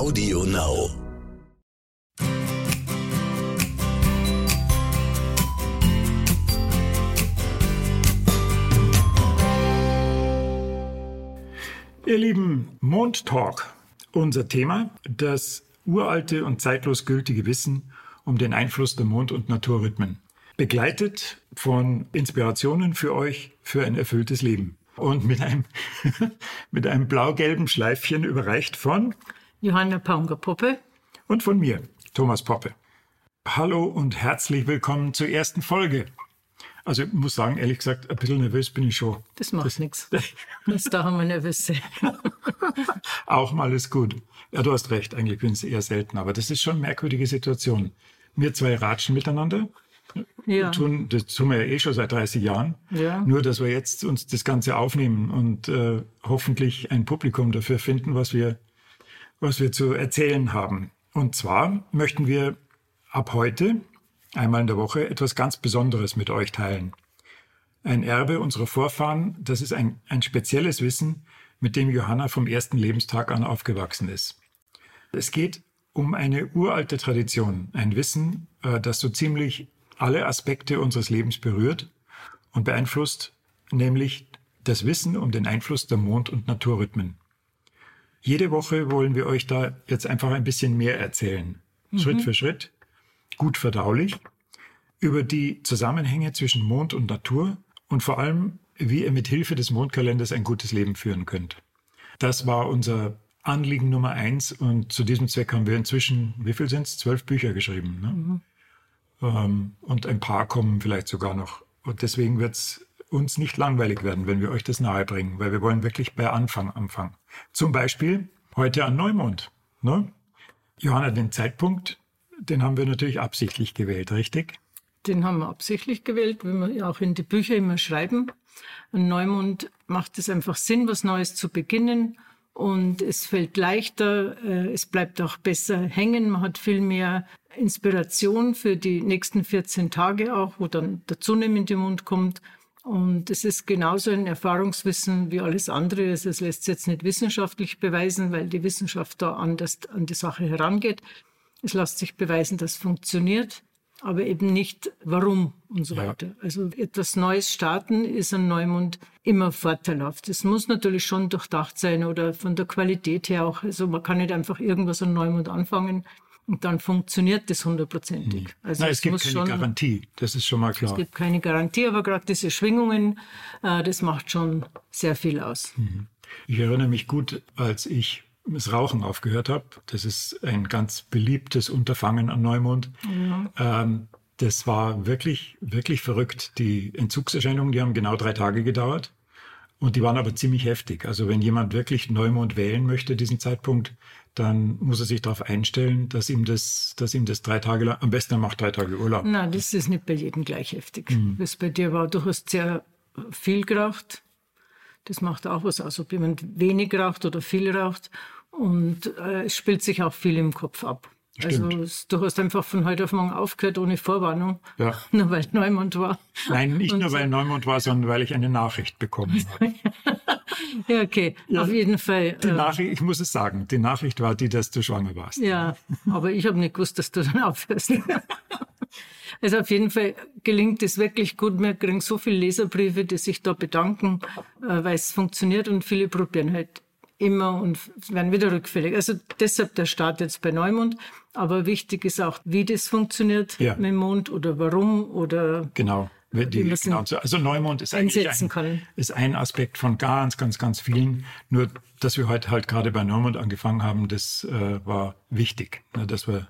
Audio Now. Ihr lieben Mondtalk. Unser Thema, das uralte und zeitlos gültige Wissen um den Einfluss der Mond- und Naturrhythmen. Begleitet von Inspirationen für euch für ein erfülltes Leben. Und mit einem, mit einem blau-gelben Schleifchen überreicht von Johanna Paunger-Poppe. und von mir, Thomas Poppe. Hallo und herzlich willkommen zur ersten Folge. Also ich muss sagen, ehrlich gesagt, ein bisschen nervös bin ich schon. Das macht nichts. Das da haben wir nervös sein. Auch mal ist gut. Ja, du hast recht, eigentlich bin ich eher selten, aber das ist schon eine merkwürdige Situation. Wir zwei ratschen miteinander. Ja. Tun, das tun wir ja eh schon seit 30 Jahren. Ja. Nur, dass wir jetzt uns das Ganze aufnehmen und äh, hoffentlich ein Publikum dafür finden, was wir, was wir zu erzählen haben. Und zwar möchten wir ab heute, einmal in der Woche, etwas ganz Besonderes mit euch teilen. Ein Erbe unserer Vorfahren, das ist ein, ein spezielles Wissen, mit dem Johanna vom ersten Lebenstag an aufgewachsen ist. Es geht um eine uralte Tradition, ein Wissen, äh, das so ziemlich alle Aspekte unseres Lebens berührt und beeinflusst, nämlich das Wissen um den Einfluss der Mond- und Naturrhythmen. Jede Woche wollen wir euch da jetzt einfach ein bisschen mehr erzählen, Schritt für Schritt, gut verdaulich, über die Zusammenhänge zwischen Mond und Natur und vor allem, wie ihr mit Hilfe des Mondkalenders ein gutes Leben führen könnt. Das war unser Anliegen Nummer eins und zu diesem Zweck haben wir inzwischen, wie viel sind es? Zwölf Bücher geschrieben. Ne? Ähm, und ein paar kommen vielleicht sogar noch. Und deswegen wird es uns nicht langweilig werden, wenn wir euch das nahebringen, weil wir wollen wirklich bei Anfang anfangen. Zum Beispiel heute an Neumond. Ne? Johanna, den Zeitpunkt, den haben wir natürlich absichtlich gewählt, richtig? Den haben wir absichtlich gewählt, wie wir auch in die Bücher immer schreiben. An Neumond macht es einfach Sinn, was Neues zu beginnen. Und es fällt leichter, äh, es bleibt auch besser hängen. Man hat viel mehr Inspiration für die nächsten 14 Tage auch, wo dann der zunehmende Mond kommt. Und es ist genauso ein Erfahrungswissen wie alles andere. Also es lässt sich jetzt nicht wissenschaftlich beweisen, weil die Wissenschaft da anders an die Sache herangeht. Es lässt sich beweisen, dass es funktioniert, aber eben nicht warum und so Ja. weiter. Also etwas Neues starten ist ein Neumond immer vorteilhaft. Es muss natürlich schon durchdacht sein oder von der Qualität her auch. Also man kann nicht einfach irgendwas an Neumond anfangen und dann funktioniert das hundertprozentig. Also Nein, es gibt muss keine schon Garantie, das ist schon mal klar. es gibt keine Garantie, aber gerade diese Schwingungen, äh, das macht schon sehr viel aus. Ich erinnere mich gut, als ich das Rauchen aufgehört habe. Das ist ein ganz beliebtes Unterfangen an Neumond. Ähm, das war wirklich, wirklich verrückt. Die Entzugserscheinungen, die haben genau drei Tage gedauert. Und die waren aber ziemlich heftig. Also wenn jemand wirklich Neumond wählen möchte, diesen Zeitpunkt, dann muss er sich darauf einstellen, dass ihm das, dass ihm das drei Tage lang, am besten er macht drei Tage Urlaub. Nein, das ist nicht bei jedem gleich heftig. Was bei dir war, du hast sehr viel geraucht. Das macht auch was aus, ob jemand wenig raucht oder viel raucht. Und äh, es spielt sich auch viel im Kopf ab. Also Stimmt. es, du hast einfach von heute auf morgen aufgehört ohne Vorwarnung, Ja. nur weil Neumond war. Nein, nicht Und nur weil Neumond war, sondern weil ich eine Nachricht bekommen habe. Ja, okay, auf jeden Fall. Die äh, Nachricht, ich muss es sagen, die Nachricht war die, dass du schwanger warst. Ja, aber ich habe nicht gewusst, dass du dann aufhörst. Also auf jeden Fall gelingt es wirklich gut. Wir kriegen so viele Leserbriefe, die sich da bedanken, äh, weil es funktioniert und viele probieren halt immer und werden wieder rückfällig. Also deshalb der Start jetzt bei Neumond. Aber wichtig ist auch, wie das funktioniert Ja. mit dem Mond oder warum oder Genau. Die, Wie man es genau so. Also Neumond ist eigentlich ein, ist ein Aspekt von ganz, ganz, ganz vielen. Nur, dass wir heute halt gerade bei Neumond angefangen haben, das äh, war wichtig. Ne, dass wir,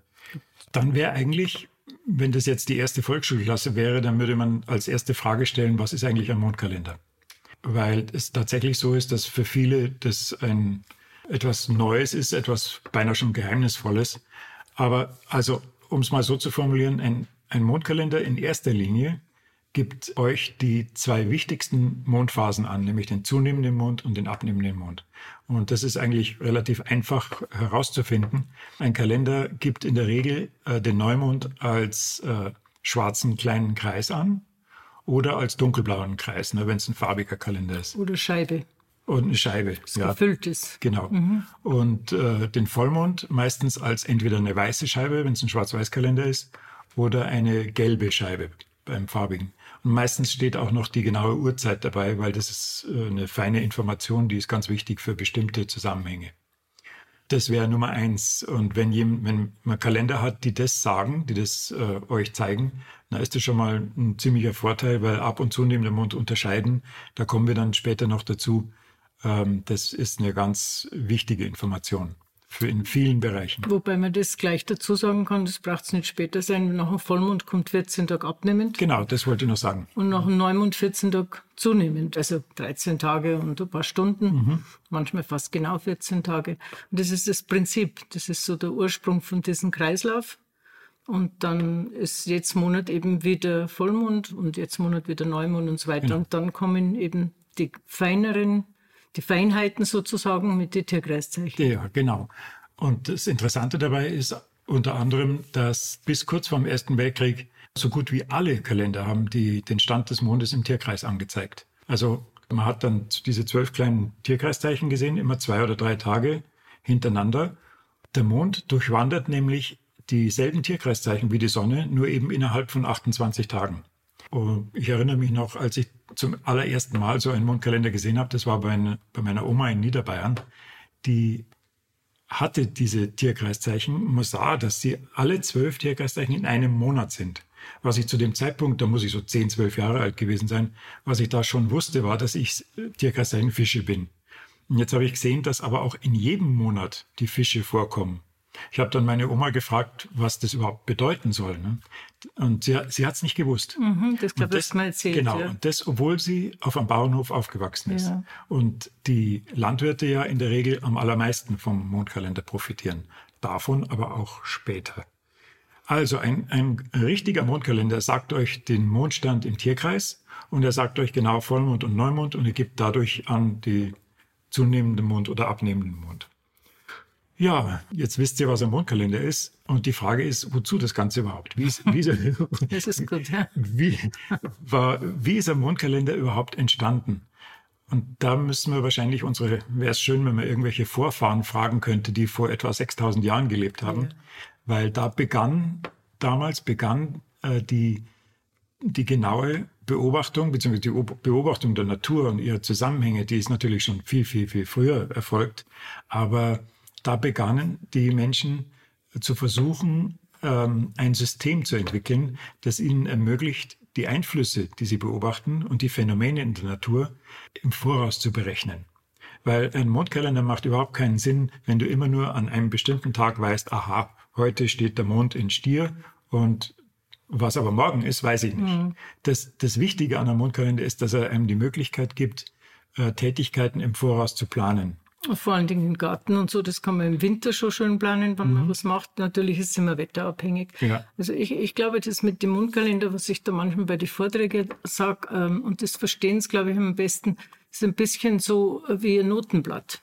dann wäre eigentlich, wenn das jetzt die erste Volksschulklasse wäre, dann würde man als erste Frage stellen, was ist eigentlich ein Mondkalender? Weil es tatsächlich so ist, dass für viele das ein etwas Neues ist, etwas beinahe schon Geheimnisvolles. Aber also, um es mal so zu formulieren, ein, ein Mondkalender in erster Linie gibt euch die zwei wichtigsten Mondphasen an, nämlich den zunehmenden Mond und den abnehmenden Mond. Und das ist eigentlich relativ einfach herauszufinden. Ein Kalender gibt in der Regel äh, den Neumond als äh, schwarzen kleinen Kreis an oder als dunkelblauen Kreis, ne, wenn es ein farbiger Kalender ist. oder Scheibe. Und eine Scheibe. Das ja. gefüllt ist. Genau. Mhm. Und äh, den Vollmond meistens als entweder eine weiße Scheibe, wenn es ein Schwarz-Weiß-Kalender ist, oder eine gelbe Scheibe beim farbigen. Und meistens steht auch noch die genaue Uhrzeit dabei, weil das ist äh, eine feine Information, die ist ganz wichtig für bestimmte Zusammenhänge. Das wäre Nummer eins. Und wenn, jemand, wenn man Kalender hat, die das sagen, die das äh, euch zeigen, dann ist das schon mal ein ziemlicher Vorteil, weil ab und zu neben dem Mund unterscheiden, da kommen wir dann später noch dazu. Ähm, das ist eine ganz wichtige Information für in vielen Bereichen. Wobei man das gleich dazu sagen kann, das braucht es nicht später sein. Nach einem Vollmond kommt 14 Tage abnehmend. Genau, das wollte ich noch sagen. Und nach einem Neumond 14 Tage zunehmend. Also 13 Tage und ein paar Stunden, mhm. manchmal fast genau 14 Tage. Und das ist das Prinzip. Das ist so der Ursprung von diesem Kreislauf. Und dann ist jetzt Monat eben wieder Vollmond und jetzt Monat wieder Neumond und so weiter. Genau. Und dann kommen eben die feineren die Feinheiten sozusagen mit den Tierkreiszeichen. Ja, genau. Und das Interessante dabei ist unter anderem, dass bis kurz vor dem Ersten Weltkrieg so gut wie alle Kalender haben die den Stand des Mondes im Tierkreis angezeigt. Also man hat dann diese zwölf kleinen Tierkreiszeichen gesehen, immer zwei oder drei Tage hintereinander. Der Mond durchwandert nämlich dieselben Tierkreiszeichen wie die Sonne, nur eben innerhalb von 28 Tagen. Und ich erinnere mich noch, als ich zum allerersten Mal so einen Mondkalender gesehen habe, das war bei, bei meiner Oma in Niederbayern, die hatte diese Tierkreiszeichen. Man sah, dass sie alle zwölf Tierkreiszeichen in einem Monat sind. Was ich zu dem Zeitpunkt, da muss ich so zehn, zwölf Jahre alt gewesen sein, was ich da schon wusste, war, dass ich Tierkreiszeichen Fische bin. Und jetzt habe ich gesehen, dass aber auch in jedem Monat die Fische vorkommen. Ich habe dann meine Oma gefragt, was das überhaupt bedeuten soll. Ne? Und sie, sie hat es nicht gewusst. Mhm, das glaube ich, mal erzählt. Genau, ja. und das, obwohl sie auf einem Bauernhof aufgewachsen ist. Ja. Und die Landwirte ja in der Regel am allermeisten vom Mondkalender profitieren. Davon aber auch später. Also ein, ein richtiger Mondkalender sagt euch den Mondstand im Tierkreis und er sagt euch genau Vollmond und Neumond und er gibt dadurch an die zunehmenden Mond oder abnehmenden Mond. Ja, jetzt wisst ihr, was ein Mondkalender ist. Und die Frage ist, wozu das Ganze überhaupt? Wie ist, wie das ist gut, ja. Wie, war, wie ist ein Mondkalender überhaupt entstanden? Und da müssen wir wahrscheinlich unsere, wäre es schön, wenn man irgendwelche Vorfahren fragen könnte, die vor etwa 6000 Jahren gelebt haben. Ja. Weil da begann, damals begann äh, die, die genaue Beobachtung, beziehungsweise die Beobachtung der Natur und ihrer Zusammenhänge, die ist natürlich schon viel, viel, viel früher erfolgt. Aber da begannen die Menschen zu versuchen, ähm, ein System zu entwickeln, das ihnen ermöglicht, die Einflüsse, die sie beobachten und die Phänomene in der Natur im Voraus zu berechnen. Weil ein Mondkalender macht überhaupt keinen Sinn, wenn du immer nur an einem bestimmten Tag weißt, aha, heute steht der Mond in Stier und was aber morgen ist, weiß ich nicht. Mhm. Das, das Wichtige an einem Mondkalender ist, dass er einem die Möglichkeit gibt, äh, Tätigkeiten im Voraus zu planen. Vor allen Dingen im Garten und so, das kann man im Winter schon schön planen, wenn mhm. man was macht. Natürlich ist es immer wetterabhängig. Ja. Also ich, ich glaube, das mit dem Mundkalender, was ich da manchmal bei den Vorträgen sage, ähm, und das verstehen es, glaube ich, am besten, ist ein bisschen so wie ein Notenblatt.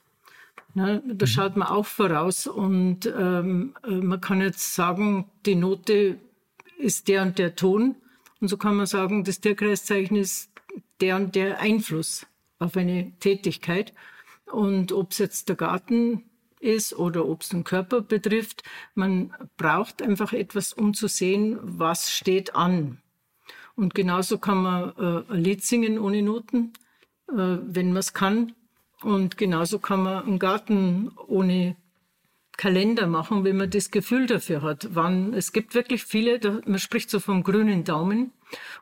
Ne? Da mhm. schaut man auch voraus und ähm, äh, man kann jetzt sagen, die Note ist der und der Ton. Und so kann man sagen, das Tierkreiszeichen ist der und der Einfluss auf eine Tätigkeit. Und ob es jetzt der Garten ist oder ob es den Körper betrifft, man braucht einfach etwas, um zu sehen, was steht an. Und genauso kann man äh, ein Lied singen ohne Noten, äh, wenn man es kann. Und genauso kann man einen Garten ohne Kalender machen, wenn man das Gefühl dafür hat. Wann, es gibt wirklich viele, da, man spricht so vom grünen Daumen.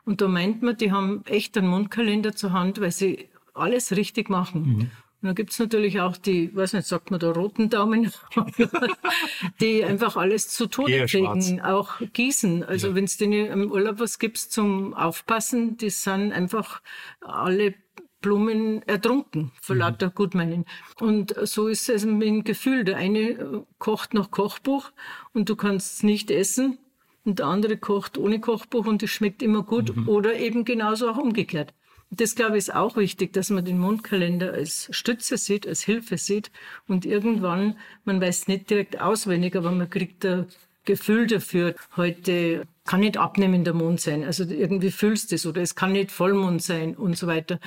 Und da meint man, die haben echt einen Mundkalender zur Hand, weil sie alles richtig machen. Mhm. Und dann gibt's natürlich auch die, weiß nicht, sagt man da roten Daumen, die einfach alles zu Tode kriegen, auch gießen. Also ja. wenn es denen im Urlaub was gibt zum Aufpassen, die sind einfach alle Blumen ertrunken, vor mhm. lauter Gutmeinen. Und so ist es mit dem Gefühl. Der eine kocht nach Kochbuch und du kannst es nicht essen und der andere kocht ohne Kochbuch und es schmeckt immer gut mhm. oder eben genauso auch umgekehrt. Das, glaube ich, ist auch wichtig, dass man den Mondkalender als Stütze sieht, als Hilfe sieht. Und irgendwann, man weiß nicht direkt auswendig, aber man kriegt ein Gefühl dafür. Heute kann nicht abnehmender Mond sein. Also irgendwie fühlst du es oder es kann nicht Vollmond sein und so weiter.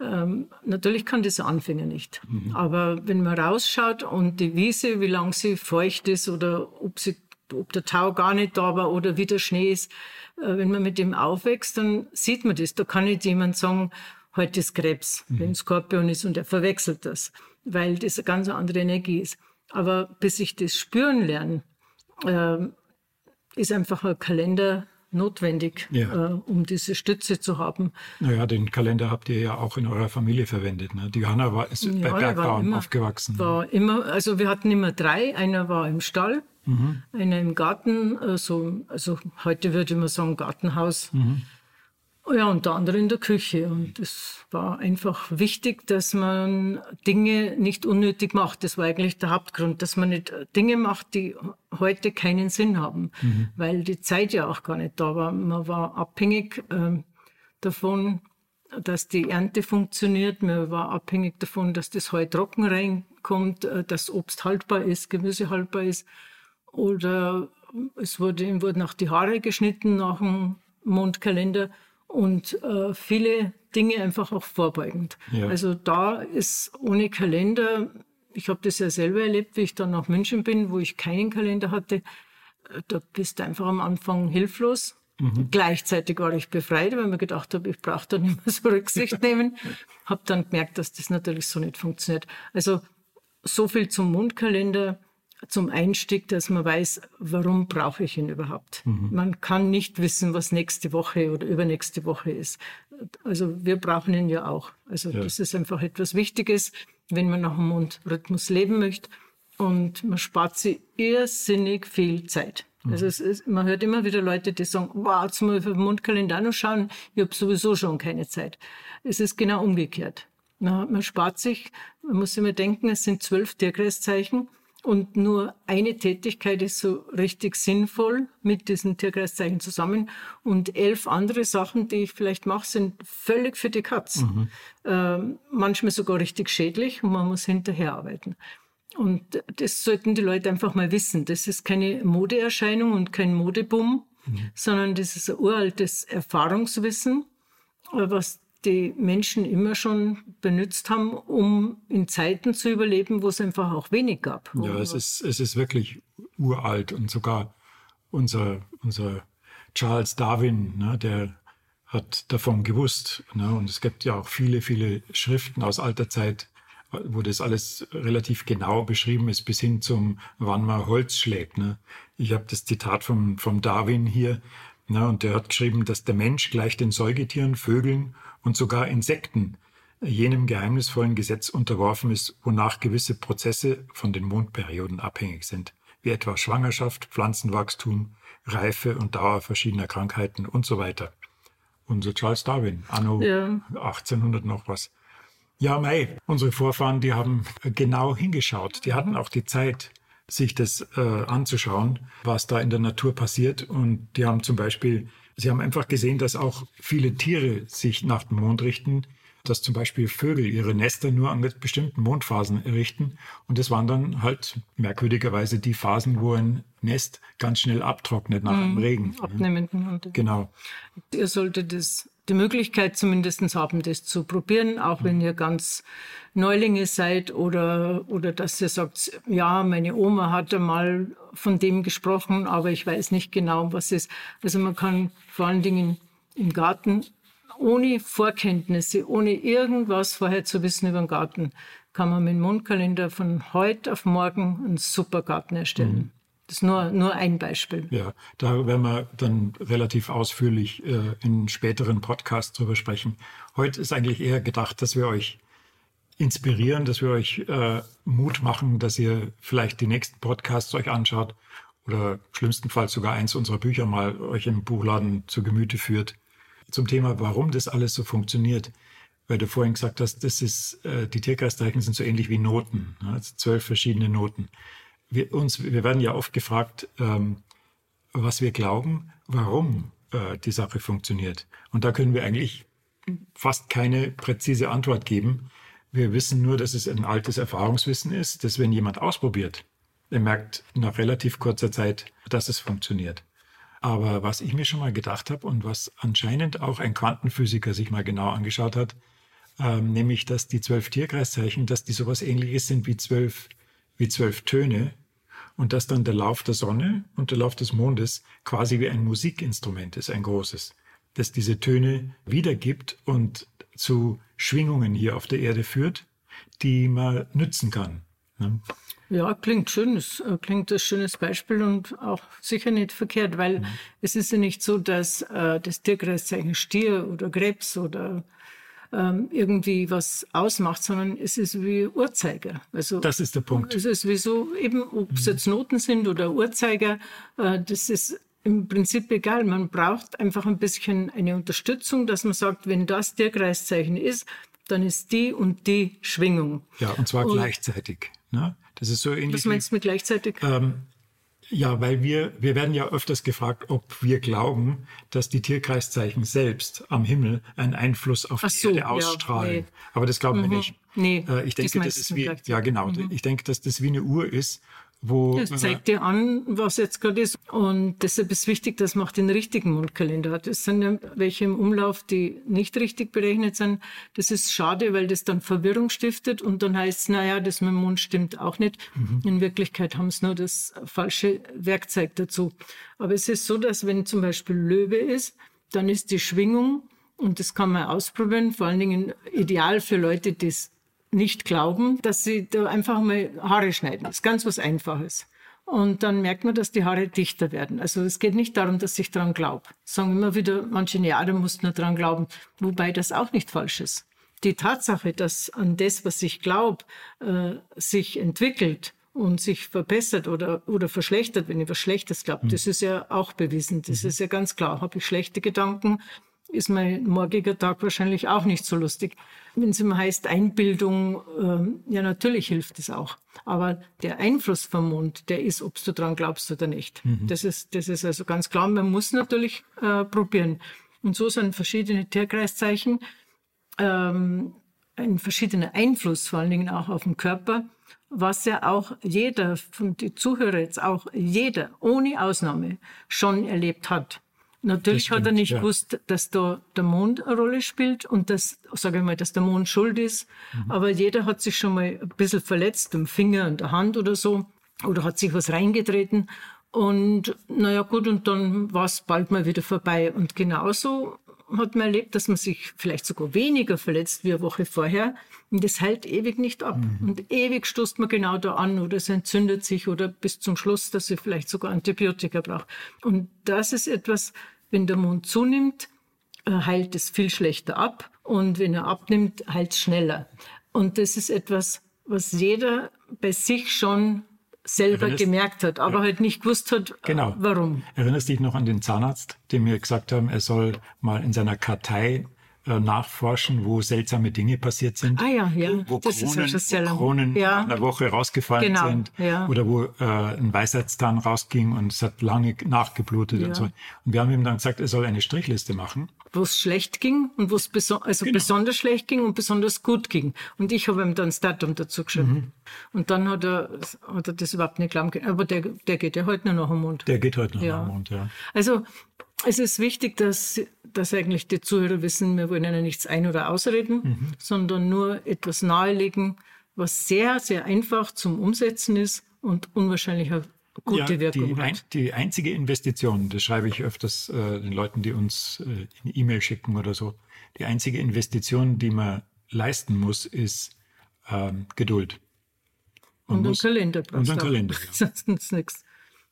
Ähm, natürlich kann das Anfänger nicht. Mhm. Aber wenn man rausschaut und die Wiese, wie lang sie feucht ist oder ob, sie, ob der Tau gar nicht da war oder wie der Schnee ist, äh, wenn man mit dem aufwächst, dann sieht man das. Da kann nicht jemand sagen, heute ist Krebs, mhm. wenn Skorpion ist und er verwechselt das, weil das eine ganz andere Energie ist. Aber bis ich das spüren lerne, äh, ist einfach ein Kalender notwendig, ja. äh, um diese Stütze zu haben. Naja, den Kalender habt ihr ja auch in eurer Familie verwendet. Ne? Die Johanna war ist ja, bei Bergbauern aufgewachsen. War immer, also wir hatten immer drei. Einer war im Stall, mhm. einer im Garten, also, also heute würde man sagen Gartenhaus. Mhm. Ja, und der andere in der Küche. Und es war einfach wichtig, dass man Dinge nicht unnötig macht. Das war eigentlich der Hauptgrund, dass man nicht Dinge macht, die heute keinen Sinn haben, mhm. weil die Zeit ja auch gar nicht da war. Man war abhängig äh, davon, dass die Ernte funktioniert. Man war abhängig davon, dass das Heu trocken reinkommt, äh, dass Obst haltbar ist, Gemüse haltbar ist. Oder es wurde, wurden auch die Haare geschnitten nach dem Mondkalender und äh, viele Dinge einfach auch vorbeugend. Ja. Also da ist ohne Kalender, ich habe das ja selber erlebt, wie ich dann nach München bin, wo ich keinen Kalender hatte, äh, da bist du einfach am Anfang hilflos. Mhm. Gleichzeitig war ich befreit, weil mir gedacht habe, ich brauche da nicht mehr so Rücksicht nehmen. habe dann gemerkt, dass das natürlich so nicht funktioniert. Also so viel zum Mundkalender zum Einstieg, dass man weiß, warum brauche ich ihn überhaupt. Mhm. Man kann nicht wissen, was nächste Woche oder übernächste Woche ist. Also wir brauchen ihn ja auch. Also ja. das ist einfach etwas Wichtiges, wenn man nach dem Mondrhythmus leben möchte. Und man spart sich irrsinnig viel Zeit. Mhm. Also ist, man hört immer wieder Leute, die sagen, wow, jetzt mal für den Mondkalender noch schauen, ich habe sowieso schon keine Zeit. Es ist genau umgekehrt. Man, man spart sich, man muss immer denken, es sind zwölf Tierkreiszeichen und nur eine Tätigkeit ist so richtig sinnvoll mit diesen Tierkreiszeichen zusammen. Und elf andere Sachen, die ich vielleicht mache, sind völlig für die Katz. Mhm. Äh, manchmal sogar richtig schädlich und man muss hinterher arbeiten. Und das sollten die Leute einfach mal wissen. Das ist keine Modeerscheinung und kein Modeboom, mhm. sondern das ist ein uraltes Erfahrungswissen, was die Menschen immer schon benutzt haben, um in Zeiten zu überleben, wo es einfach auch wenig gab. Ja, es ist, es ist wirklich uralt und sogar unser, unser Charles Darwin, ne, der hat davon gewusst. Ne, und es gibt ja auch viele, viele Schriften aus alter Zeit, wo das alles relativ genau beschrieben ist, bis hin zum, wann man Holz schlägt. Ne. Ich habe das Zitat vom, vom Darwin hier, ne, und der hat geschrieben, dass der Mensch gleich den Säugetieren, Vögeln und sogar Insekten jenem geheimnisvollen Gesetz unterworfen ist, wonach gewisse Prozesse von den Mondperioden abhängig sind, wie etwa Schwangerschaft, Pflanzenwachstum, Reife und Dauer verschiedener Krankheiten und so weiter. Unser Charles Darwin, anno ja. 1800 noch was. Ja, Mai, unsere Vorfahren, die haben genau hingeschaut. Die hatten auch die Zeit, sich das äh, anzuschauen, was da in der Natur passiert. Und die haben zum Beispiel Sie haben einfach gesehen, dass auch viele Tiere sich nach dem Mond richten, dass zum Beispiel Vögel ihre Nester nur an bestimmten Mondphasen errichten. Und das waren dann halt merkwürdigerweise die Phasen, wo ein Nest ganz schnell abtrocknet nach dem mhm. Regen. Abnehmenden Mond. Genau. Ihr solltet das die Möglichkeit zumindest haben, das zu probieren, auch wenn ihr ganz Neulinge seid oder, oder dass ihr sagt, ja, meine Oma hat einmal von dem gesprochen, aber ich weiß nicht genau, was es ist. Also man kann vor allen Dingen im Garten ohne Vorkenntnisse, ohne irgendwas vorher zu wissen über den Garten, kann man mit dem Mondkalender von heute auf morgen einen super Garten erstellen. Mhm. Das ist nur, nur ein Beispiel. Ja, da werden wir dann relativ ausführlich äh, in späteren Podcasts drüber sprechen. Heute ist eigentlich eher gedacht, dass wir euch inspirieren, dass wir euch äh, Mut machen, dass ihr vielleicht die nächsten Podcasts euch anschaut oder schlimmstenfalls sogar eins unserer Bücher mal euch im Buchladen zu Gemüte führt. Zum Thema, warum das alles so funktioniert. Weil du vorhin gesagt hast, das ist, äh, die Tierkreiszeichen sind so ähnlich wie Noten, ne? also zwölf verschiedene Noten wir, uns, wir werden ja oft gefragt, ähm, was wir glauben, warum äh, die Sache funktioniert. Und da können wir eigentlich fast keine präzise Antwort geben. Wir wissen nur, dass es ein altes Erfahrungswissen ist, dass wenn jemand ausprobiert, er merkt nach relativ kurzer Zeit, dass es funktioniert. Aber was ich mir schon mal gedacht habe und was anscheinend auch ein Quantenphysiker sich mal genau angeschaut hat, ähm, nämlich dass die zwölf Tierkreiszeichen, dass die sowas ähnliches sind wie zwölf, wie zwölf Töne und dass dann der Lauf der Sonne und der Lauf des Mondes quasi wie ein Musikinstrument ist, ein großes, das diese Töne wiedergibt und zu Schwingungen hier auf der Erde führt, die man nützen kann. Ne? Ja, klingt schön. Äh, klingt ein schönes Beispiel und auch sicher nicht verkehrt, weil mhm. es ist ja nicht so, dass äh, das Tierkreiszeichen Stier oder Krebs oder ähm, irgendwie was ausmacht, sondern es ist wie Uhrzeiger. Also das ist der Punkt. Es ist wie so, eben, ob es mhm. jetzt Noten sind oder Uhrzeiger, äh, das ist im Prinzip egal. Man braucht einfach ein bisschen eine Unterstützung, dass man sagt, wenn das Tierkreiszeichen ist, dann ist die und die Schwingung. Ja, und zwar und, gleichzeitig. Ne? Das ist so ähnlich. Was meinst du mit gleichzeitig? Ähm, ja, weil wir, wir werden ja öfters gefragt, ob wir glauben, dass die Tierkreiszeichen selbst am Himmel einen Einfluss auf Ach die so, Erde ausstrahlen. Ja, nee. Aber das glauben mhm. wir nicht. Nee, äh, ich denke, das, das ist wie, ja genau, mhm. ich denke, dass das wie eine Uhr ist wo, das zeigt dir an, was jetzt gerade ist. Und deshalb ist wichtig, dass man auch den richtigen Mondkalender hat. Es sind ja welche im Umlauf, die nicht richtig berechnet sind. Das ist schade, weil das dann Verwirrung stiftet und dann heißt es, naja, das mit dem Mond stimmt auch nicht. Mhm. In Wirklichkeit haben sie nur das falsche Werkzeug dazu. Aber es ist so, dass wenn zum Beispiel Löwe ist, dann ist die Schwingung, und das kann man ausprobieren, vor allen Dingen ideal für Leute, die es nicht glauben, dass sie da einfach mal Haare schneiden. Das ist ganz was Einfaches. Und dann merkt man, dass die Haare dichter werden. Also es geht nicht darum, dass ich daran glaube. Sagen immer wieder manche, ja, da musst nur daran glauben. Wobei das auch nicht falsch ist. Die Tatsache, dass an das, was ich glaube, äh, sich entwickelt und sich verbessert oder, oder verschlechtert, wenn ich was Schlechtes glaube, mhm. das ist ja auch bewiesen. Das mhm. ist ja ganz klar. Habe ich schlechte Gedanken, ist mein morgiger Tag wahrscheinlich auch nicht so lustig. Wenn es immer heißt Einbildung, ähm, ja natürlich hilft es auch. Aber der Einfluss vom Mond, der ist, ob du dran glaubst oder nicht. Mhm. Das, ist, das ist also ganz klar. Man muss natürlich äh, probieren. Und so sind verschiedene Tierkreiszeichen ähm, ein verschiedener Einfluss, vor allen Dingen auch auf den Körper, was ja auch jeder von den Zuhörern jetzt auch jeder ohne Ausnahme schon erlebt hat. Natürlich stimmt, hat er nicht ja. gewusst, dass da der Mond eine Rolle spielt und dass, sage ich mal, dass der Mond schuld ist. Mhm. Aber jeder hat sich schon mal ein bisschen verletzt, am Finger, an der Hand oder so, oder hat sich was reingetreten. Und naja, gut, und dann war es bald mal wieder vorbei. Und genauso hat man erlebt, dass man sich vielleicht sogar weniger verletzt wie eine Woche vorher. Und das hält ewig nicht ab. Mhm. Und ewig stoßt man genau da an oder es entzündet sich oder bis zum Schluss, dass sie vielleicht sogar Antibiotika braucht. Und das ist etwas, wenn der Mond zunimmt, äh, heilt es viel schlechter ab. Und wenn er abnimmt, heilt es schneller. Und das ist etwas, was jeder bei sich schon selber Erinnerst, gemerkt hat, aber ja. halt nicht gewusst hat, äh, genau. warum. Erinnerst dich noch an den Zahnarzt, dem wir gesagt haben, er soll mal in seiner Kartei äh, nachforschen, wo seltsame Dinge passiert sind. Ah ja, ja. Wo das Kronen, ist ja wo Kronen ja. in der Woche rausgefallen genau. sind. Ja. Oder wo äh, ein Weisheitszahn rausging und es hat lange nachgeblutet ja. und so. Und wir haben ihm dann gesagt, er soll eine Strichliste machen. Wo es schlecht ging und wo es beso also genau. besonders schlecht ging und besonders gut ging. Und ich habe ihm dann das Datum dazu geschrieben. Mhm. Und dann hat er, hat er das überhaupt nicht glauben können. Aber der, der geht ja heute nur noch am Mund. Der geht heute noch ja. am Mund, ja. Also es ist wichtig, dass, dass eigentlich die Zuhörer wissen, wir wollen ihnen nichts ein- oder ausreden, mhm. sondern nur etwas nahelegen, was sehr, sehr einfach zum Umsetzen ist und unwahrscheinlich eine gute ja, Wirkung die, hat. Ein, die einzige Investition, das schreibe ich öfters äh, den Leuten, die uns äh, eine E-Mail schicken oder so, die einzige Investition, die man leisten muss, ist ähm, Geduld. Man und muss, ein Kalender. Und ein Kalender. Ja. Sonst nichts.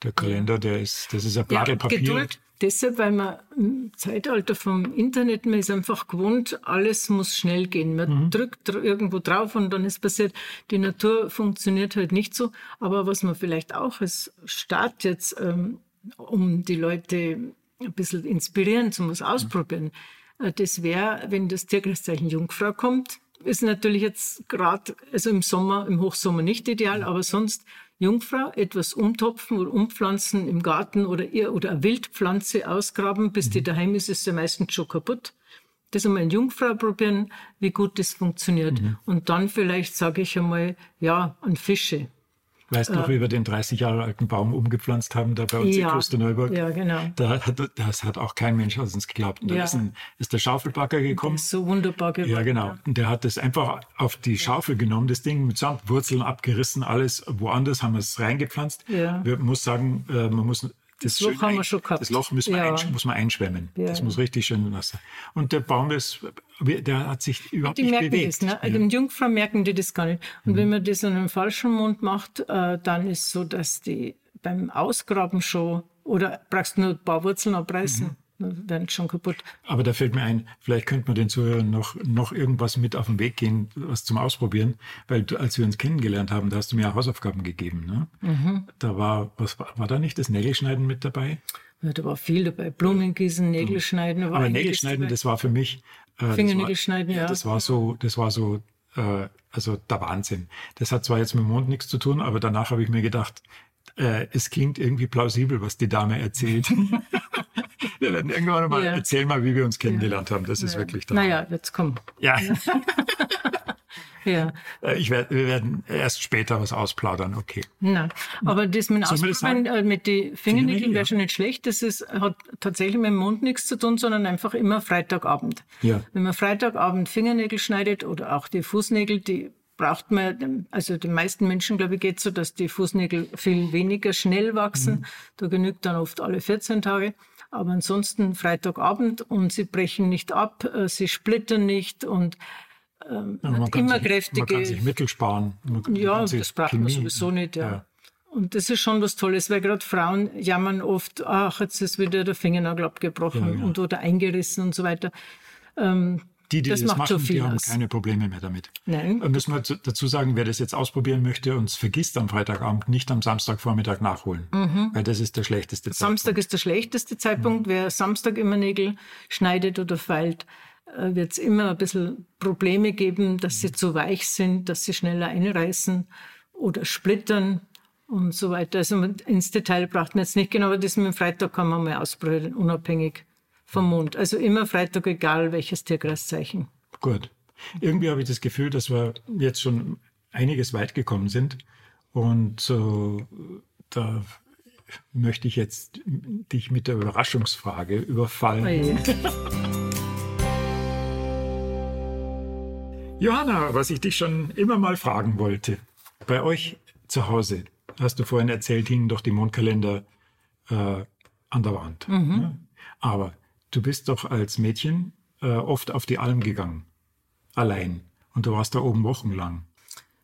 Der Kalender, der ist, das ist ein Blatt ja, Papier. Geduld, Deshalb, weil man im Zeitalter vom Internet, man ist einfach gewohnt, alles muss schnell gehen. Man mhm. drückt irgendwo drauf und dann ist passiert. Die Natur funktioniert halt nicht so. Aber was man vielleicht auch als Start jetzt, ähm, um die Leute ein bisschen inspirieren, zum was ausprobieren, mhm. das wäre, wenn das Tierkreiszeichen Jungfrau kommt, ist natürlich jetzt gerade, also im Sommer, im Hochsommer nicht ideal, aber sonst Jungfrau etwas umtopfen oder umpflanzen im Garten oder, ihr, oder eine Wildpflanze ausgraben, bis mhm. die daheim ist, ist sie meistens schon kaputt. Das einmal in Jungfrau probieren, wie gut das funktioniert. Mhm. Und dann vielleicht sage ich einmal, ja, an Fische. Weißt du noch, wie wir den 30 Jahre alten Baum umgepflanzt haben, da bei uns Ja. in Klosterneuburg? Ja, genau. Da hat, das hat auch kein Mensch aus uns geglaubt. Und da Ja. ist, ein, ist der Schaufelbacker gekommen. Ist so wunderbar geworden. Ja, genau. Und der hat das einfach auf die Schaufel genommen, das Ding mitsamt Wurzeln abgerissen, alles woanders haben wir es reingepflanzt. Ja. Wir muss sagen, äh, man muss das, Loch haben wir ein- schon gehabt. Das Loch müssen wir Ja. einsch- muss man einschwemmen. Ja. Das muss richtig schön Wasser. Und der Baum ist, der hat sich überhaupt Die nicht merken bewegt. das, ne? Ja. Mhm. Den Jungfrauen merken die das gar nicht. Und wenn man das an einem falschen Mond macht, äh, dann ist so, dass die beim Ausgraben schon, oder brauchst du nur ein paar Wurzeln abreißen, Mhm. Werden schon kaputt. Aber da fällt mir ein, vielleicht könnte man den Zuhörern noch, noch irgendwas mit auf den Weg gehen, was zum Ausprobieren. Weil du, als wir uns kennengelernt haben, da hast du mir Hausaufgaben gegeben. Ne? Mhm. Da war, was war, war da nicht das Nägelschneiden mit dabei? Ja, da war viel dabei. Blumen gießen, Nägel schneiden. Aber Nägelschneiden, dabei. das war für mich. Äh, Fingernägel das war, schneiden, ja. Das war so, das war so, äh, also der Wahnsinn. Das hat zwar jetzt mit dem Mond nichts zu tun, aber danach habe ich mir gedacht, äh, es klingt irgendwie plausibel, was die Dame erzählt. wir werden irgendwann mal Ja. erzählen mal, wie wir uns kennengelernt haben. Das ist Ja. wirklich da. Naja, jetzt komm. Ja, Ja. Äh, ich werd, wir werden erst später was ausplaudern. Okay. Nein, aber das mit, Ausprobieren, äh, mit den Fingernägeln Fingernägel, wäre ja. schon nicht schlecht. Das ist, hat tatsächlich mit dem Mond nichts zu tun, sondern einfach immer Freitagabend. Ja. Wenn man Freitagabend Fingernägel schneidet oder auch die Fußnägel, die braucht man, also den meisten Menschen, glaube ich, geht so, dass die Fußnägel viel weniger schnell wachsen. Mhm. Da genügt dann oft alle 14 Tage. Aber ansonsten Freitagabend und sie brechen nicht ab, äh, sie splittern nicht und ähm, Aber man immer sich, kräftige. Man kann sich Mittel sparen. Man Ja, das braucht man Chemie- sowieso nicht, ja. Ja. Und das ist schon was Tolles, weil gerade Frauen jammern oft, ach, jetzt ist wieder der Fingernagel abgebrochen Ja, ja. und oder eingerissen und so weiter. Ähm, Die, die Das das, machen, die haben aus. keine Probleme mehr damit. Nein. Müssen wir zu- dazu sagen, wer das jetzt ausprobieren möchte und es vergisst am Freitagabend, nicht am Samstagvormittag nachholen. Weil das ist der schlechteste Mhm. Samstag ist der schlechteste Zeitpunkt. Wer Samstag immer Nägel schneidet oder feilt, wird es immer ein bisschen Probleme geben, dass sie zu weich sind, dass sie schneller einreißen oder splittern und so weiter. Also ins Detail braucht man jetzt nicht genau, aber das mit dem Freitag kann man mal ausprobieren, unabhängig vom Mond. Also immer Freitag, egal welches Tierkreiszeichen. Gut. Irgendwie habe ich das Gefühl, dass wir jetzt schon einiges weit gekommen sind. Und so, da möchte ich jetzt dich mit der Überraschungsfrage überfallen. Oje. Johanna, was ich dich schon immer mal fragen wollte. Bei euch zu Hause, hast du vorhin erzählt, hingen doch die Mondkalender äh, an der Wand. Ne? Aber du bist doch als Mädchen äh, oft auf die Alm gegangen. Allein. Und du warst da oben wochenlang.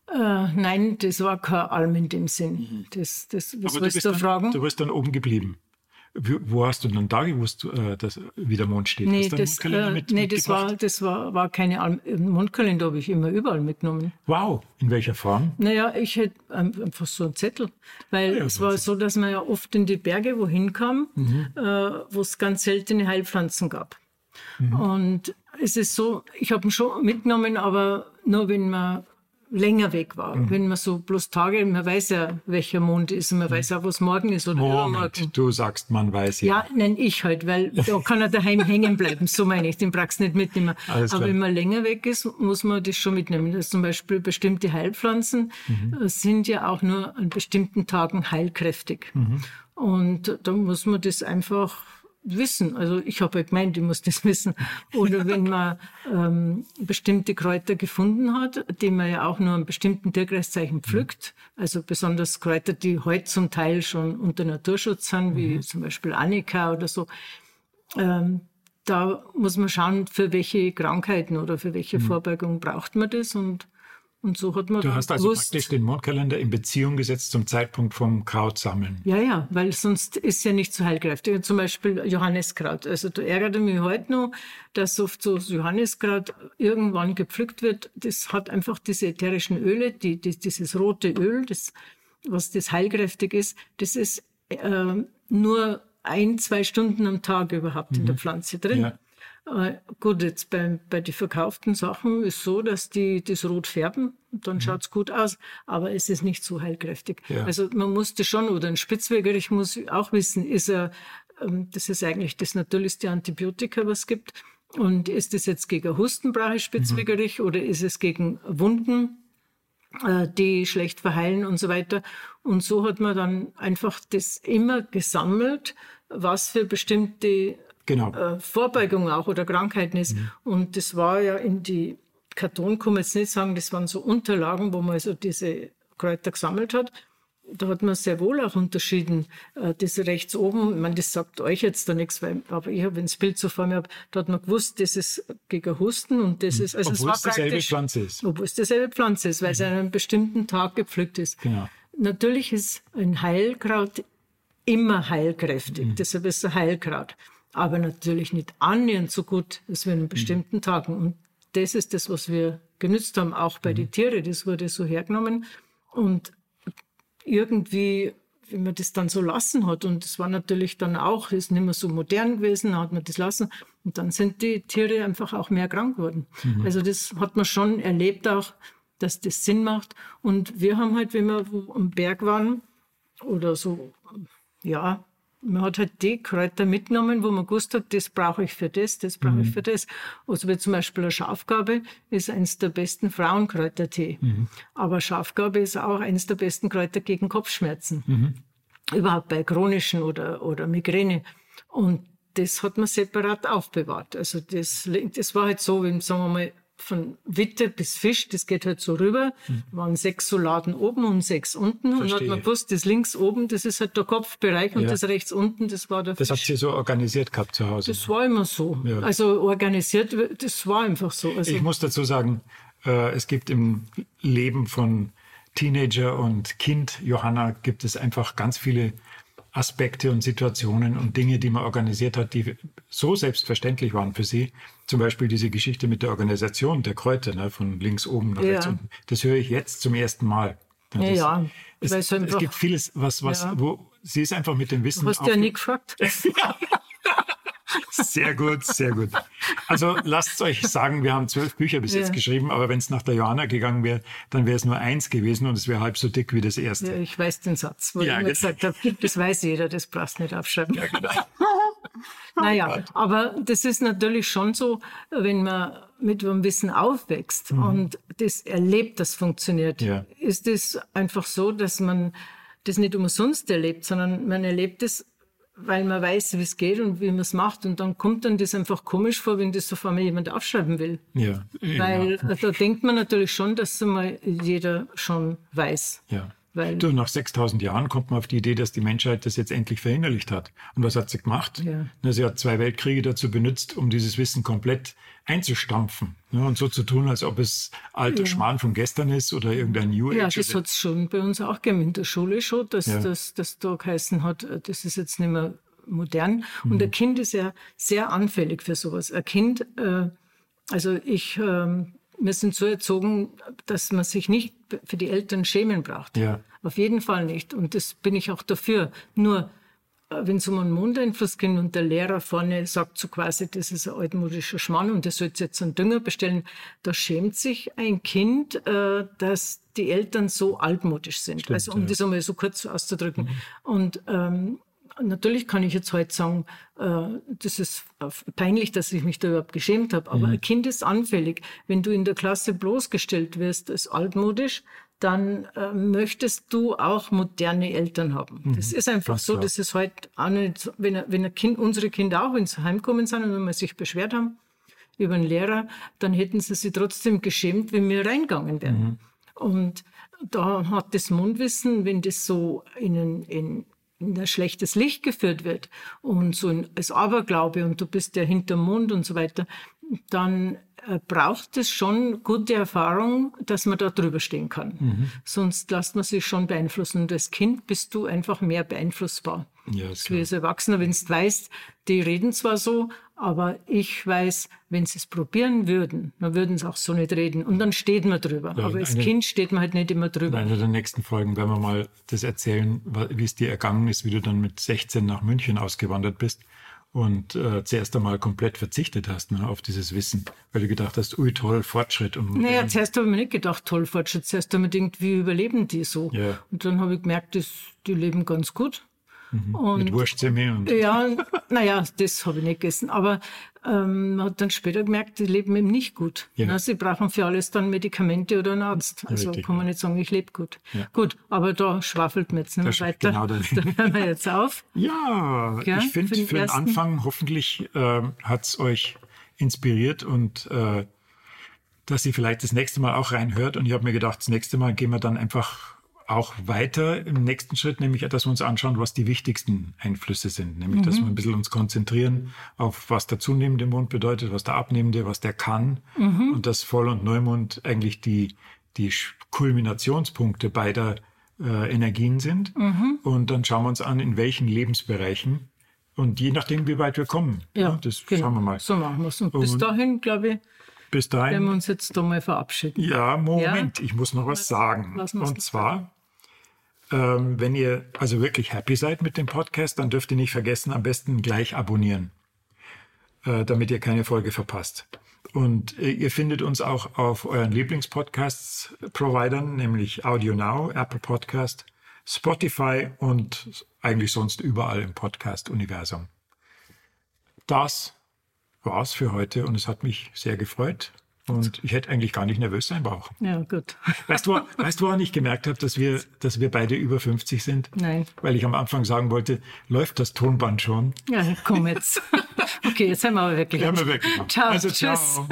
Äh, nein, das war kein Alm in dem Sinn. Das, das, was Aber willst bist du dann, fragen? Du bist dann oben geblieben. Wo, hast du dann da gewusst, äh, dass, wie der Mond steht? Nee, das, Mondkalender äh, mit- nee das, war, das war, war keine. Einen Mondkalender habe ich immer überall mitgenommen. Wow, in welcher Form? Naja, ich hätte einfach so einen Zettel. Weil Ja, es war so, dass man ja oft in die Berge wohin kam, Mhm. äh, wo es ganz seltene Heilpflanzen gab. Mhm. Und es ist so, ich habe ihn schon mitgenommen, aber nur wenn man länger weg war. Mhm. Wenn man so bloß Tage, man weiß ja, welcher Mond ist und man weiß auch, was morgen ist oder übermorgen. Moment, du sagst, man weiß ja. Ja, nenn ich halt, weil da kann er daheim hängen bleiben, so meine ich, den du nicht mitnehmen. Alles Aber klar. wenn man länger weg ist, muss man das schon mitnehmen. Das zum Beispiel bestimmte Heilpflanzen Mhm. äh, sind ja auch nur an bestimmten Tagen heilkräftig. Mhm. Und da muss man das einfach wissen. Also ich habe ja gemeint, ich muss das wissen. Oder wenn man ähm, bestimmte Kräuter gefunden hat, die man ja auch nur an bestimmten Tierkreiszeichen pflückt, also besonders Kräuter, die heute zum Teil schon unter Naturschutz sind, wie zum Beispiel Annika oder so, ähm, da muss man schauen, für welche Krankheiten oder für welche Vorbeugung braucht man das und und so hat man Du hast also gewusst- praktisch den Mondkalender in Beziehung gesetzt zum Zeitpunkt vom Krautsammeln. Ja, ja, weil sonst ist ja nicht so heilkräftig. Zum Beispiel Johanniskraut. Also da ärgert mich heute noch, dass oft so Johanniskraut irgendwann gepflückt wird. Das hat einfach diese ätherischen Öle, die, die, dieses rote Öl, das, was das heilkräftig ist, das ist äh, nur ein, zwei Stunden am Tag überhaupt in der Pflanze drin. Ja. Äh, gut, jetzt bei, bei den verkauften Sachen ist so, dass die das rot färben dann schaut's gut aus, aber es ist nicht so heilkräftig. Ja. Also man musste schon, oder ein Spitzwegerich muss auch wissen, ist er, ähm, das ist eigentlich das natürlichste Antibiotika, was es gibt. Und ist das jetzt gegen Husten brauche ich Spitzwegerich oder ist es gegen Wunden? äh, die schlecht verheilen und so weiter. Und so hat man dann einfach das immer gesammelt, was für bestimmte genau. äh, Vorbeugung auch oder Krankheiten ist. Mhm. Und das war ja in die Karton, kann man jetzt nicht sagen, das waren so Unterlagen, wo man also diese Kräuter gesammelt hat da hat man sehr wohl auch unterschieden. Äh, das rechts oben, ich meine, das sagt euch jetzt da nichts, weil, aber ich habe, wenn das Bild so vor mir habe, da hat man gewusst, das ist gegen Husten und das hm. ist, also obwohl es, war es dieselbe Pflanze ist. Obwohl es dieselbe Pflanze ist, weil mhm. es an einem bestimmten Tag gepflückt ist. Genau. Natürlich ist ein Heilkraut immer heilkräftig, mhm. deshalb ist es ein Heilkraut. Aber natürlich nicht annähernd so gut, als wir an bestimmten mhm. Tagen. Und das ist das, was wir genützt haben, auch bei mhm. den Tieren. Das wurde so hergenommen. Und irgendwie, wie man das dann so lassen hat. Und das war natürlich dann auch, ist nicht mehr so modern gewesen, hat man das lassen. Und dann sind die Tiere einfach auch mehr krank geworden. Mhm. Also das hat man schon erlebt auch, dass das Sinn macht. Und wir haben halt, wenn wir am Berg waren oder so, ja, man hat halt die Kräuter mitgenommen, wo man gewusst hat, das brauche ich für das, das brauche mhm. ich für das. Also wie zum Beispiel eine Schafgabe ist eines der besten Frauenkräutertee. Mhm. Aber Schafgabe ist auch eines der besten Kräuter gegen Kopfschmerzen. Mhm. Überhaupt bei chronischen oder, oder Migräne. Und das hat man separat aufbewahrt. Also das, das war halt so, wenn, sagen wir mal, von Witte bis Fisch, das geht halt so rüber. Mhm. waren sechs Soladen oben und sechs unten. Verstehe. Und hat man gewusst, das links oben, das ist halt der Kopfbereich und ja. das rechts unten, das war der Das Fisch. habt ihr so organisiert gehabt zu Hause? Das war immer so. Ja. Also organisiert, das war einfach so. Also ich muss dazu sagen, äh, es gibt im Leben von Teenager und Kind Johanna gibt es einfach ganz viele Aspekte und Situationen und Dinge, die man organisiert hat, die so selbstverständlich waren für sie. Zum Beispiel diese Geschichte mit der Organisation der Kräuter ne, von links oben nach ja. rechts unten. Das höre ich jetzt zum ersten Mal. Ja, das, ja. Es, es, gibt vieles, was, was, ja. wo sie ist einfach mit dem Wissen. Du hast ja nie gefragt. Sehr gut, sehr gut. Also lasst euch sagen, wir haben zwölf Bücher bis ja. jetzt geschrieben, aber wenn es nach der Johanna gegangen wäre, dann wäre es nur eins gewesen und es wäre halb so dick wie das erste. Ja, ich weiß den Satz, wo ja, ich gesagt habe, das weiß jeder, das brauchst nicht aufschreiben. Ja, genau. naja, aber das ist natürlich schon so, wenn man mit dem Wissen aufwächst mhm. und das erlebt, das funktioniert, ist es einfach so, dass man das nicht umsonst erlebt, sondern man erlebt es weil man weiß, wie es geht und wie man es macht. Und dann kommt dann das einfach komisch vor, wenn das auf einmal jemand aufschreiben will. Ja. Weil ja. da denkt man natürlich schon, dass mal jeder schon weiß. Ja. Weil du, nach 6000 Jahren kommt man auf die Idee, dass die Menschheit das jetzt endlich verinnerlicht hat. Und was hat sie gemacht? Ja. Na, sie hat zwei Weltkriege dazu benutzt, um dieses Wissen komplett einzustampfen. Ne, und so zu tun, als ob es alter ja. Schmarrn von gestern ist oder irgendein New Age. Ja, das hat es schon bei uns auch gegeben, in der Schule schon, dass ja. das, das da geheißen hat, äh, das ist jetzt nicht mehr modern. Und mhm. ein Kind ist ja sehr anfällig für sowas. Ein Kind, äh, also ich... Äh, wir sind so erzogen, dass man sich nicht für die Eltern schämen braucht. Ja. Auf jeden Fall nicht. Und das bin ich auch dafür. Nur, äh, wenn es um einen Mundeinfluss geht und der Lehrer vorne sagt so quasi, das ist ein altmodischer Schmann und der sollte jetzt einen Dünger bestellen, da schämt sich ein Kind, äh, dass die Eltern so altmodisch sind. Stimmt, also um ja. das einmal so kurz auszudrücken. Mhm. Und ähm, natürlich kann ich jetzt heute sagen, äh, das ist peinlich, dass ich mich da überhaupt geschämt habe, aber mhm. ein Kind ist anfällig. Wenn du in der Klasse bloßgestellt wirst als altmodisch, dann äh, möchtest du auch moderne Eltern haben. Mhm. Das ist einfach Ganz so, klar. das ist heute auch nicht, wenn, wenn ein kind, unsere Kinder auch ins Heimkommen sind und wenn wir sich beschwert haben über einen Lehrer, dann hätten sie sich trotzdem geschämt, wenn wir reingegangen wären. Mhm. Und da hat das Mundwissen, wenn das so in, in, in ein schlechtes Licht geführt wird. Und so als Aberglaube und du bist ja hinterm Mund und so weiter, dann braucht es schon gute Erfahrung, dass man da drüber stehen kann. Mhm. Sonst lässt man sich schon beeinflussen. Und als Kind bist du einfach mehr beeinflussbar. Ja, als Erwachsener, wenn du weißt, die reden zwar so, aber ich weiß, wenn sie es probieren würden, dann würden sie auch so nicht reden. Und dann steht man drüber. Ja, aber als eine, Kind steht man halt nicht immer drüber. In einer der nächsten Folgen werden wir mal das erzählen, wie es dir ergangen ist, wie du dann mit 16 nach München ausgewandert bist und äh, zuerst einmal komplett verzichtet hast ne, auf dieses Wissen, weil du gedacht hast, ui, toll, Fortschritt. Und naja, zuerst habe ich mir nicht gedacht, toll, Fortschritt. Zuerst habe ich mir gedacht, wie überleben die so? Ja. Und dann habe ich gemerkt, dass die leben ganz gut. Mhm. Und, Mit Wurstsemmel und. Ja, naja, das habe ich nicht gegessen. Aber ähm, man hat dann später gemerkt, die leben eben nicht gut. Ja. Na, sie brauchen für alles dann Medikamente oder einen Arzt. Also Richtig, kann man nicht sagen, ich lebe gut. Ja. Gut, aber da schwafelt man jetzt nicht mehr weiter. Genau da hören wir jetzt auf. Ja, ja ich finde, für, für den Anfang hoffentlich äh, hat es euch inspiriert und äh, dass ihr vielleicht das nächste Mal auch reinhört. Und ich habe mir gedacht, das nächste Mal gehen wir dann einfach auch weiter im nächsten Schritt, nämlich, dass wir uns anschauen, was die wichtigsten Einflüsse sind. Nämlich, mhm. dass wir ein bisschen uns konzentrieren auf, was der zunehmende Mond bedeutet, was der abnehmende, was der kann. Mhm. Und dass Voll- und Neumond eigentlich die, die Kulminationspunkte beider äh, Energien sind. Mhm. Und dann schauen wir uns an, in welchen Lebensbereichen und je nachdem, wie weit wir kommen. Ja, ja das genau. schauen wir mal. So machen wir es. Und, und bis dahin, glaube ich, bis dahin. Werden wir uns jetzt da mal verabschieden. Ja, Moment, ja? ich muss noch was, was sagen. Was und zwar, ähm, wenn ihr also wirklich happy seid mit dem Podcast, dann dürft ihr nicht vergessen, am besten gleich abonnieren, äh, damit ihr keine Folge verpasst. Und äh, ihr findet uns auch auf euren Lieblingspodcasts-Providern, nämlich Audio Now, Apple Podcast, Spotify und eigentlich sonst überall im Podcast-Universum. Das war's für heute und es hat mich sehr gefreut. Und ich hätte eigentlich gar nicht nervös sein brauchen. Ja, gut. Weißt du, weißt du, woran ich gemerkt habe, dass wir, dass wir beide über 50 sind? Nein. Weil ich am Anfang sagen wollte, läuft das Tonband schon? Ja, komm jetzt. Okay, jetzt haben wir aber wirklich. Haben wir wirklich. Ciao. Also, tschüss. Ciao.